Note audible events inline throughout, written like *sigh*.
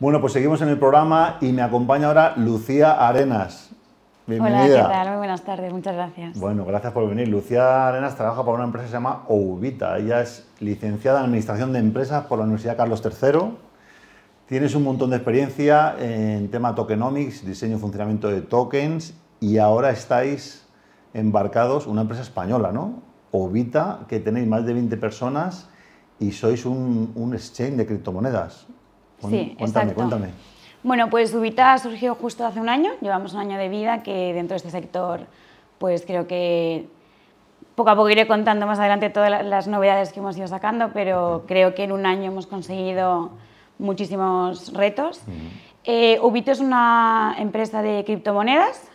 Bueno, pues seguimos en el programa y me acompaña ahora Lucía Arenas. Bienvenida. Hola, ¿qué tal? Muy buenas tardes, muchas gracias. Bueno, gracias por venir. Lucía Arenas trabaja para una empresa que se llama Oubita. Ella es licenciada en Administración de Empresas por la Universidad Carlos III. Tienes un montón de experiencia en tema tokenomics, diseño y funcionamiento de tokens y ahora estáis embarcados, una empresa española, ¿no? Ovita, que tenéis más de 20 personas y sois un, un exchange de criptomonedas. Sí, cuéntame, cuéntame. Bueno, pues Ubita surgió justo hace un año, llevamos un año de vida que dentro de este sector, pues creo que poco a poco iré contando más adelante todas las novedades que hemos ido sacando, pero creo que en un año hemos conseguido muchísimos retos. Eh, Ubito es una empresa de criptomonedas,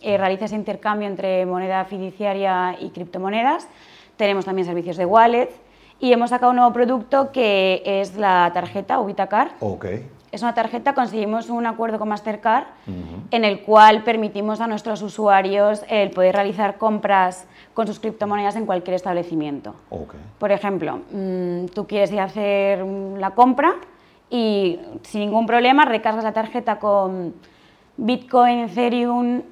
eh, realiza ese intercambio entre moneda fiduciaria y criptomonedas. Tenemos también servicios de wallet y hemos sacado un nuevo producto que es la tarjeta Ubitacar. Okay. Es una tarjeta, conseguimos un acuerdo con Mastercard en el cual permitimos a nuestros usuarios el poder realizar compras con sus criptomonedas en cualquier establecimiento. Okay. Por ejemplo, mm, tú quieres ir a hacer la compra y sin ningún problema recargas la tarjeta con Bitcoin, Ethereum,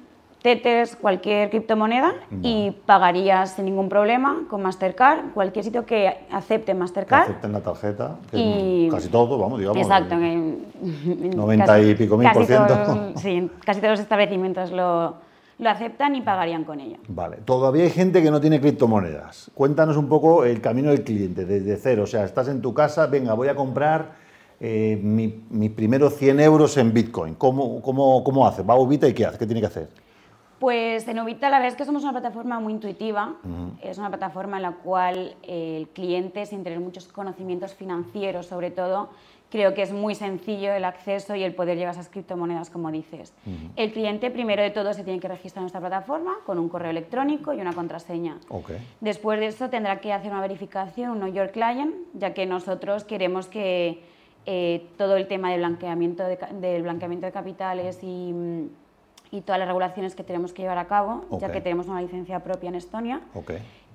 Tether, cualquier criptomoneda y pagarías sin ningún problema con Mastercard, cualquier sitio que acepte Mastercard. Que acepten la tarjeta, y casi todo, vamos, digamos. Exacto. 90 y pico mil por ciento. sí, casi todos los establecimientos lo, lo aceptan y pagarían con ella. Vale, todavía hay gente que no tiene criptomonedas. Cuéntanos un poco el camino del cliente, desde cero. O sea, estás en tu casa, venga, voy a comprar eh, mis primeros 100 euros en Bitcoin. ¿Cómo, cómo, cómo hace? ¿Va a Ubita y qué hace? ¿Qué tiene que hacer? Pues en Ubita la verdad es que somos una plataforma muy intuitiva. Es una plataforma en la cual el cliente, sin tener muchos conocimientos financieros sobre todo, creo que es muy sencillo el acceso y el poder llevar esas criptomonedas, como dices. El cliente, primero de todo, se tiene que registrar en nuestra plataforma con un correo electrónico y una contraseña. Después de eso, tendrá que hacer una verificación, un Know Your Client, ya que nosotros queremos que eh, todo el tema del blanqueamiento de, del blanqueamiento de capitales y, y, todas las regulaciones que tenemos que llevar a cabo, ya que tenemos una licencia propia en Estonia,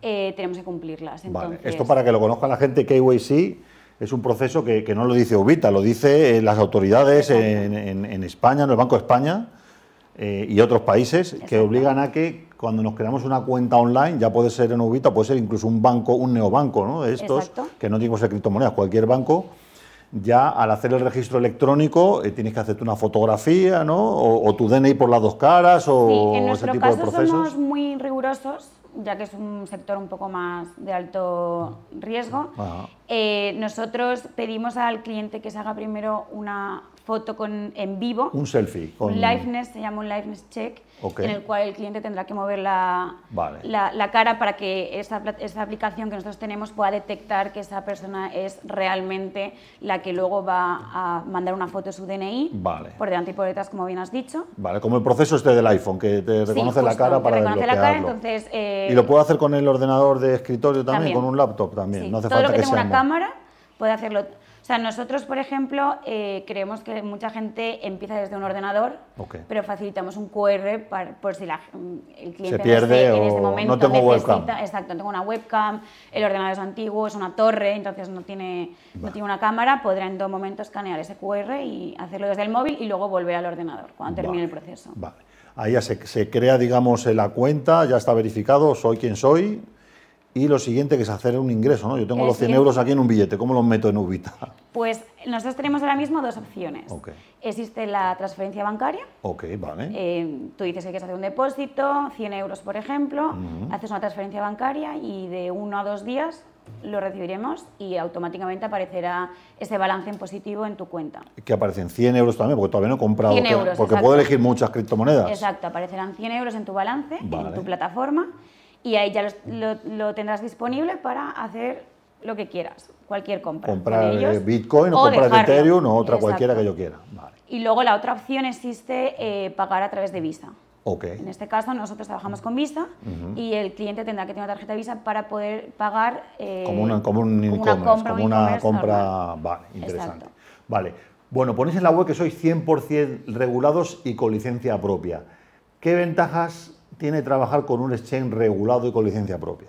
eh, tenemos que cumplirlas. Vale. Esto para que lo conozca la gente, KYC es un proceso que, que no lo dice Ubita, lo dice las autoridades en, en, España, en el Banco de España eh, y otros países, que obligan a que cuando nos creamos una cuenta online, ya puede ser en Ubita, puede ser incluso un banco, un neobanco, ¿no? De estos, que no tiene que ser criptomonedas, cualquier banco ya al hacer el registro electrónico eh, tienes que hacerte una fotografía, ¿no? O, tu DNI por las dos caras o sí, en nuestro ese tipo caso de procesos. somos muy rigurosos, ya que es un sector un poco más de alto riesgo. Eh, nosotros pedimos al cliente que se haga primero una foto con, en vivo. Un selfie. Un liveness, se llama un liveness check, en el cual el cliente tendrá que mover la, la, cara para que esa, esa, aplicación que nosotros tenemos pueda detectar que esa persona es realmente la que luego va a mandar una foto de su DNI, vale. por delante y por detrás, como bien has dicho. Vale, como el proceso este del iPhone, que te reconoce la cara para reconoce la cara, entonces... Eh, ¿Y lo puedo hacer con el ordenador de escritorio también, con un laptop también? No hace Todo falta lo que, que tenga una cámara puede hacerlo sea, nosotros, por ejemplo, eh, creemos que mucha gente empieza desde un ordenador, pero facilitamos un QR para, por si la, el cliente Se pierde en este momento no tengo necesita, webcam. exacto, no tengo una webcam, el ordenador es antiguo, es una torre, entonces no tiene, no tiene una cámara, podrá en todo momento escanear ese QR y hacerlo desde el móvil y luego volver al ordenador cuando termine el proceso. Vale. Ahí ya se, se crea, digamos, la cuenta, ya está verificado, soy quien soy, y lo siguiente que es hacer un ingreso, ¿no? Yo tengo los 100 euros aquí en un billete, ¿cómo los meto en Ubita? Pues nosotros tenemos ahora mismo dos opciones. Existe la transferencia bancaria. Ok, vale. Eh, tú dices que quieres hacer un depósito, 100 euros por ejemplo, haces una transferencia bancaria y de uno a dos días lo recibiremos y automáticamente aparecerá ese balance en positivo en tu cuenta. ¿Qué aparecen? 100 euros también, porque todavía no he comprado. 100 euros, porque puedo elegir muchas criptomonedas. Exacto, aparecerán 100 euros en tu balance, en tu plataforma y ahí ya lo, tendrás disponible para hacer lo que quieras, cualquier compra. Comprar eh, Bitcoin o, comprar Ethereum o otra cualquiera que yo quiera. Y luego la otra opción existe eh, pagar a través de Visa. Okay. En este caso nosotros trabajamos con Visa y el cliente tendrá que tener una tarjeta Visa para poder pagar eh, como una, como un como una compra, como una compra vale, interesante. Vale. Bueno, ponéis en la web que sois 100% regulados y con licencia propia. ¿Qué ventajas tiene trabajar con un exchange regulado y con licencia propia?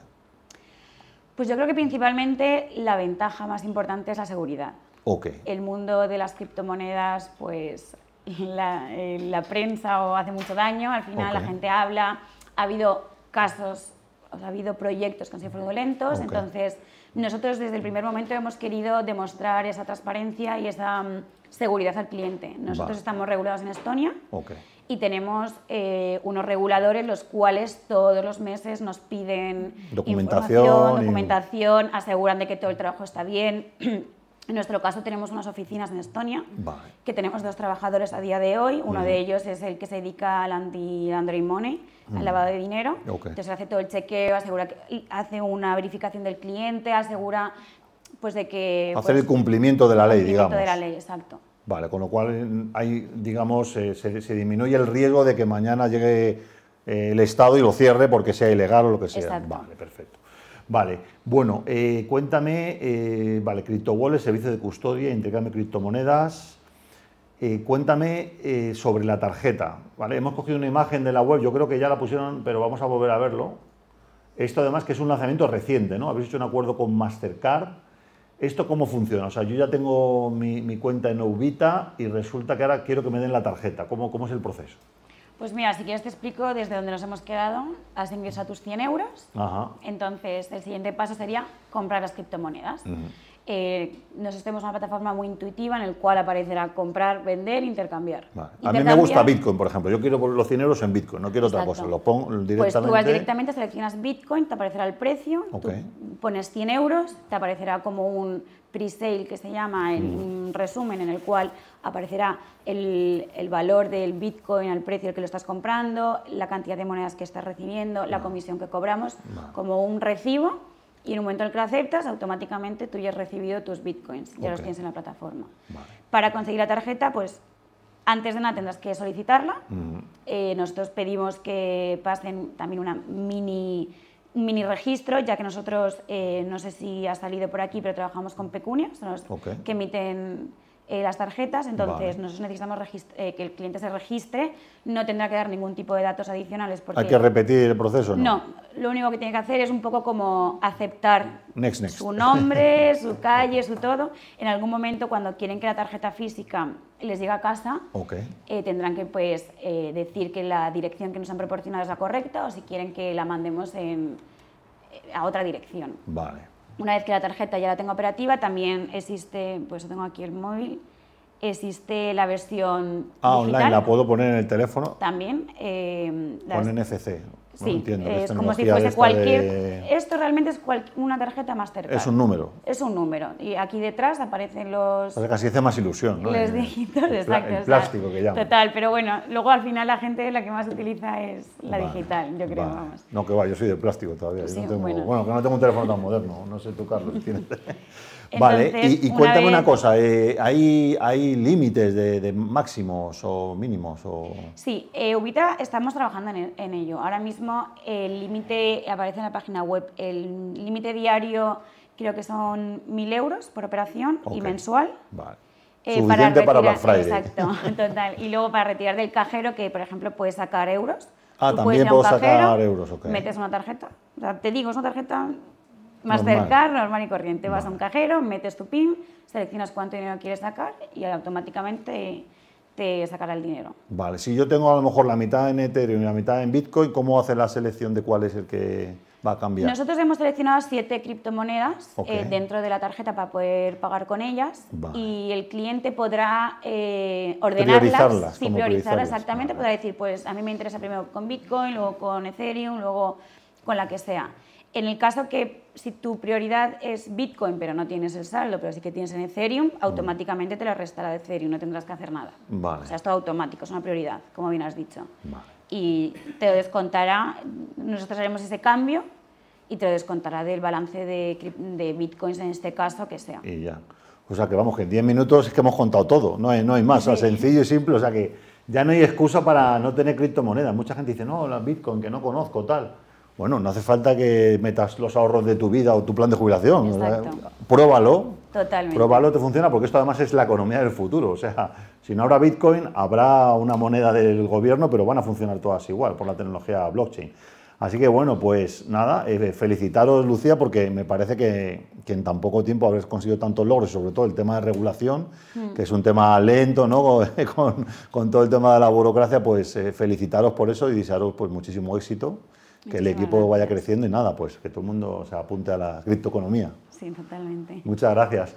Pues yo creo que principalmente la ventaja más importante es la seguridad. Ok. El mundo de las criptomonedas, pues *laughs* la, eh, la prensa o hace mucho daño, al final la gente habla, ha habido casos, ha habido proyectos que han sido fraudulentos, entonces nosotros desde el primer momento hemos querido demostrar esa transparencia y esa mm, seguridad al cliente. Nosotros Vale. estamos regulados en Estonia Ok. Y tenemos eh, unos reguladores los cuales todos los meses nos piden Documentación información, y- documentación, aseguran de que todo el trabajo está bien. *clears throat* En nuestro caso tenemos unas oficinas en Estonia Vale. que tenemos dos trabajadores a día de hoy. Uno de ellos es el que se dedica al anti-laundering money, al lavado de dinero. Ok. Entonces hace todo el chequeo, asegura que, y hace una verificación del cliente, asegura pues de que... Hacer pues, el cumplimiento de la ley, cumplimiento digamos. de la ley, exacto. Vale, con lo cual hay, digamos, eh, se, se disminuye el riesgo de que mañana llegue eh, el Estado y lo cierre porque sea ilegal o lo que sea. Exacto. Vale, perfecto. Vale, bueno, eh, cuéntame, eh, vale, CryptoWallet, servicio de custodia, intercambio de criptomonedas. Eh, cuéntame eh, sobre la tarjeta, ¿vale? Hemos cogido una imagen de la web, yo creo que ya la pusieron, pero vamos a volver a verlo. Esto además que es un lanzamiento reciente, ¿no? Habéis hecho un acuerdo con Mastercard. ¿Esto cómo funciona? O sea, yo ya tengo mi, mi cuenta en Ubita y resulta que ahora quiero que me den la tarjeta. ¿Cómo, cómo es el proceso? Pues mira, si quieres te explico desde donde nos hemos quedado. Has ingresado tus 100 euros. Ajá. Entonces, el siguiente paso sería comprar las criptomonedas. Eh, nosotros tenemos una plataforma muy intuitiva en el cual aparecerá comprar, vender, intercambiar. Vale. A mí me gusta Intercambiar, Bitcoin, por ejemplo. Yo quiero los 100 euros en Bitcoin, no quiero otra Exacto. cosa. Lo pongo directamente. Pues tú vas directamente, seleccionas Bitcoin, te aparecerá el precio, Ok. tú pones 100 euros, te aparecerá como un pre-sale que se llama, el- Mm. un resumen en el cual aparecerá el, el valor del Bitcoin al precio al que lo estás comprando, la cantidad de monedas que estás recibiendo, la comisión que cobramos, Vale. como un recibo. Y en un momento en el que lo aceptas, automáticamente tú ya has recibido tus bitcoins, ya los tienes en la plataforma. Vale. Para conseguir la tarjeta, pues antes de nada tendrás que solicitarla. Mm. Eh, nosotros pedimos que pasen también una mini, un mini registro, ya que nosotros, eh, no sé si ha salido por aquí, pero trabajamos con Pecunia, son los Ok. que emiten eh, las tarjetas, entonces Vale. nosotros necesitamos eh, que el cliente se registre, no tendrá que dar ningún tipo de datos adicionales. Porque ¿Hay que repetir el proceso? No. no, lo único que tiene que hacer es un poco como aceptar Next, next. su nombre, *laughs* su calle, su todo. En algún momento, cuando quieren que la tarjeta física les llegue a casa, Ok. eh, tendrán que pues, eh, decir que la dirección que nos han proporcionado es la correcta o si quieren que la mandemos en- a otra dirección. Vale. Una vez que la tarjeta ya la tengo operativa, también existe, pues tengo aquí el móvil, existe la versión Ah, digital. online, la puedo poner en el teléfono También. eh, las- con NFC. No Sí, entiendo. es como si fuese cualquier... de- Esto realmente es cual- una tarjeta Mastercard. Es un número. Es un número. Y aquí detrás aparecen los, O sea, casi hace más ilusión, ¿no? los dígitos, exacto. el o sea, plástico que llaman. Total, pero bueno, luego al final la gente la que más utiliza es la Vale, digital, yo creo, vale. vamos. No, que va, yo soy de plástico todavía. yo Sí, no tengo, bueno. bueno. que no tengo un teléfono tan moderno. No sé tú, Carlos, si *laughs* vale, y, una cuéntame vez- una cosa. eh, ¿Hay, hay límites de, de máximos o mínimos? O... Sí, eh, Ubita estamos trabajando en, el- en ello. Ahora mismo el límite aparece en la página web. El límite diario creo que son 1.000 euros por operación y mensual. Vale. Eh, Suficiente para, Black retirar- Friday. Exacto, *laughs* total. Y luego para retirar del cajero, que por ejemplo puedes sacar euros. Ah, Tú también puedo cajero, sacar euros, ok. Metes una tarjeta. O sea, te digo, es una tarjeta Mastercard, normal y corriente. Vas a un cajero, metes tu PIN, seleccionas cuánto dinero quieres sacar y automáticamente te sacará el dinero. Vale, si yo tengo a lo mejor la mitad en Ethereum y la mitad en Bitcoin, ¿cómo hace la selección de cuál es el que va a cambiar? Nosotros hemos seleccionado siete criptomonedas Ok. eh, dentro de la tarjeta para poder pagar con ellas Vale. y el cliente podrá eh, ordenarlas, Priorizarlas, sí, priorizarlas, exactamente, vale. podrá decir, pues a mí me interesa primero con Bitcoin, luego con Ethereum, luego con la que sea. En el caso que si tu prioridad es Bitcoin pero no tienes el saldo, pero sí que tienes en Ethereum, automáticamente te lo restará de Ethereum, no tendrás que hacer nada. Vale. O sea, es todo automático, es una prioridad, como bien has dicho Vale. y te lo descontará, nosotros haremos ese cambio y te lo descontará del balance de, de bitcoins en este caso que sea. Y ya. O sea que vamos, que en 10 minutos es que hemos contado todo, no hay, no hay más, o sea, Sí. sencillo y simple, o sea que ya no hay excusa para no tener criptomonedas. Mucha gente dice, no, la Bitcoin, que no conozco, tal. Bueno, no hace falta que metas los ahorros de tu vida o tu plan de jubilación. Exacto. pruébalo. Totalmente. Pruébalo, te funciona, porque esto además es la economía del futuro. O sea, si no habrá Bitcoin, habrá una moneda del gobierno, pero van a funcionar todas igual por la tecnología blockchain. Así que bueno, pues nada, eh, felicitaros Lucía porque me parece que, en tan poco tiempo habréis conseguido tantos logros, sobre todo el tema de regulación, mm. que es un tema lento, ¿no? *laughs* con, todo el tema de la burocracia, pues eh, felicitaros por eso y desearos pues muchísimo éxito, que el equipo vaya creciendo y nada, pues que todo el mundo se apunte a la criptoeconomía. Sí, totalmente. Muchas gracias.